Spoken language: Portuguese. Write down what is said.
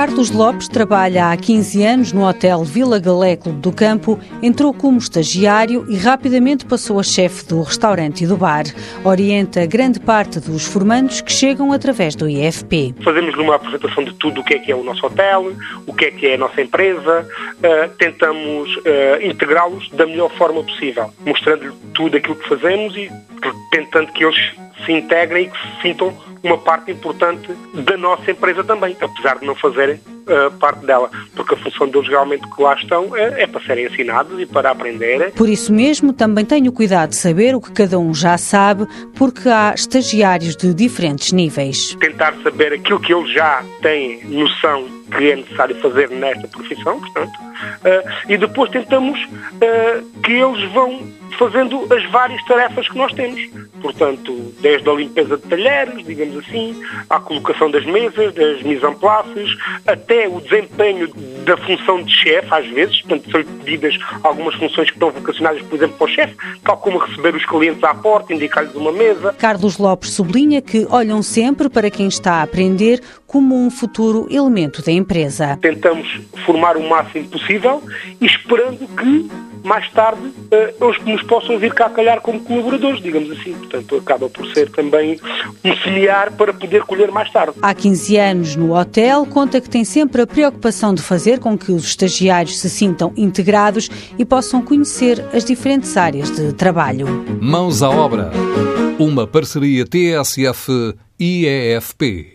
Carlos Lopes trabalha há 15 anos no Hotel Vila Galé Clube do Campo, entrou como estagiário e rapidamente passou a chefe do restaurante e do bar. Orienta grande parte dos formandos que chegam através do IFP. Fazemos uma apresentação de tudo o que é que é o nosso hotel, o que é que é a nossa empresa, uh, tentamos uh, integrá-los da melhor forma possível, mostrando-lhe tudo aquilo que fazemos e tentando que eles se integrem e que se sintam uma parte importante da nossa empresa também, apesar de não fazerem uh, parte dela, porque a função deles realmente que lá estão é, é, para serem ensinados e para aprenderem. Por isso mesmo, também tenho cuidado de saber o que cada um já sabe, porque há estagiários de diferentes níveis. Tentar saber aquilo que eles já têm noção que é necessário fazer nesta profissão, portanto, uh, e depois tentamos uh, que eles vão fazendo as várias tarefas que nós temos. Portanto, desde a limpeza de talheres, digamos assim, à colocação das mesas, das mise en places, até o desempenho da função de chefe, às vezes, portanto, são pedidas algumas funções que estão vocacionadas, por exemplo, para o chefe, tal como receber os clientes à porta, indicar-lhes uma mesa. Carlos Lopes sublinha que olham sempre para quem está a aprender como um futuro elemento da empresa. Tentamos formar o máximo possível e esperando que mais tarde uh, eles nos possam vir cá calhar como colaboradores, digamos assim. Portanto, acaba por ser também um semear para poder colher mais tarde. Há 15 anos no hotel, conta que tem sempre a preocupação de fazer com que os estagiários se sintam integrados e possam conhecer as diferentes áreas de trabalho. Mãos à obra. Uma parceria TSF-IEFP.